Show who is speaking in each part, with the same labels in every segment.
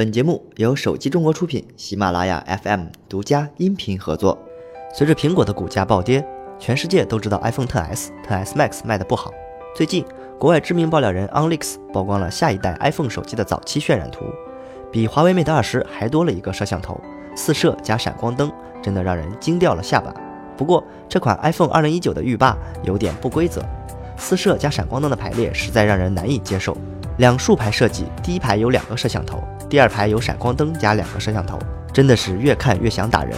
Speaker 1: 本节目由手机中国出品，喜马拉雅 FM 独家音频合作。随着苹果的股价暴跌，全世界都知道 iPhone XS、XS Max 卖的不好。最近，国外知名爆料人 OnLeaks 曝光了下一代 iPhone 手机的早期渲染图，比华为 Mate 20还多了一个摄像头，四摄加闪光灯，真的让人惊掉了下巴。不过，这款 iPhone 2019的浴霸有点不规则，四摄加闪光灯的排列实在让人难以接受。两竖排设计，第一排有两个摄像头，第二排有闪光灯加两个摄像头，真的是越看越想打人。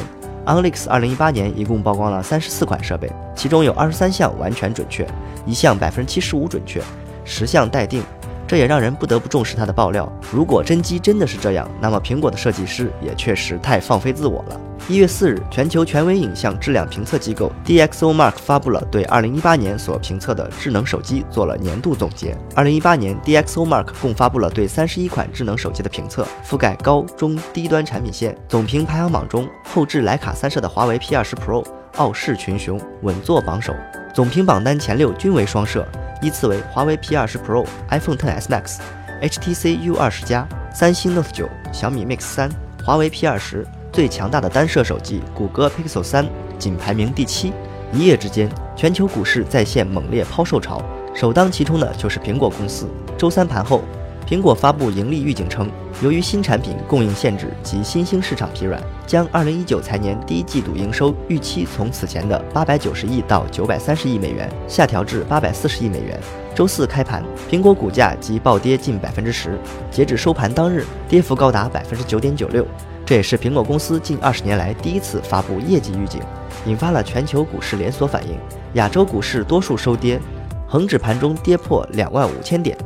Speaker 1: OnLeaks 二零一八年一共曝光了三十四款设备，其中有二十三项完全准确，一项百分之七十五准确，十项待定。这也让人不得不重视它的爆料。如果真机真的是这样，那么苹果的设计师也确实太放飞自我了。一月四日，全球权威影像质量评测机构 DxOMark 发布了对二零一八年所评测的智能手机做了年度总结。二零一八年，DxOMark 共发布了对三十一款智能手机的评测，覆盖高中低端产品线。总评排行榜中，后置徕卡三摄的华为 P 二十 Pro 傲视群雄，稳坐榜首。总评榜单前六均为双摄。依次为华为 P 二十 Pro、iPhone XS Max、HTC U 二十加、三星 Note 九、小米 Mix 三、华为 P 二十最强大的单摄手机谷歌 Pixel 三仅排名第七。一夜之间，全球股市再现猛烈抛售潮，首当其冲的就是苹果公司。周三盘后。苹果发布盈利预警称，由于新产品供应限制及新兴市场疲软，将2019财年第一季度营收预期从此前的890亿到930亿美元下调至840亿美元。周四开盘，苹果股价即暴跌近百分之十，截止收盘当日，跌幅高达百分之九点九六。这也是苹果公司近二十年来第一次发布业绩预警，引发了全球股市连锁反应。亚洲股市多数收跌，恒指盘中跌破两万五千点。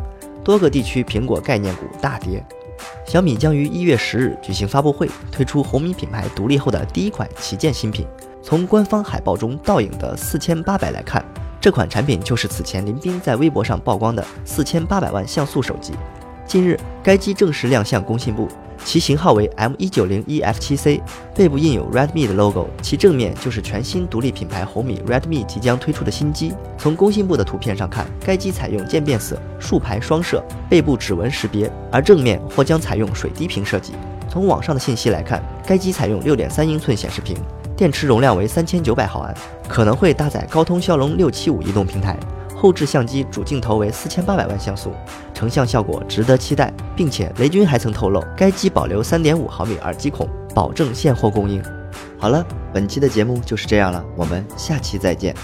Speaker 1: 多个地区苹果概念股大跌。小米将于一月十日举行发布会，推出红米品牌独立后的第一款旗舰新品。从官方海报中倒影的四千八百来看，这款产品就是此前林斌在微博上曝光的四千八百万像素手机。近日，该机正式亮相工信部。其型号为 M 一九零一 F 七 C，背部印有 Redmi 的 logo，其正面就是全新独立品牌红米 Redmi 即将推出的新机。从工信部的图片上看，该机采用渐变色，竖排双摄，背部指纹识别，而正面或将采用水滴屏设计。从网上的信息来看，该机采用六点三英寸显示屏，电池容量为三千九百毫安，可能会搭载高通骁龙六七五移动平台。后置相机主镜头为四千八百万像素，成像效果值得期待，并且雷军还曾透露，该机保留三点五毫米耳机孔，保证现货供应。好了，本期的节目就是这样了，我们下期再见。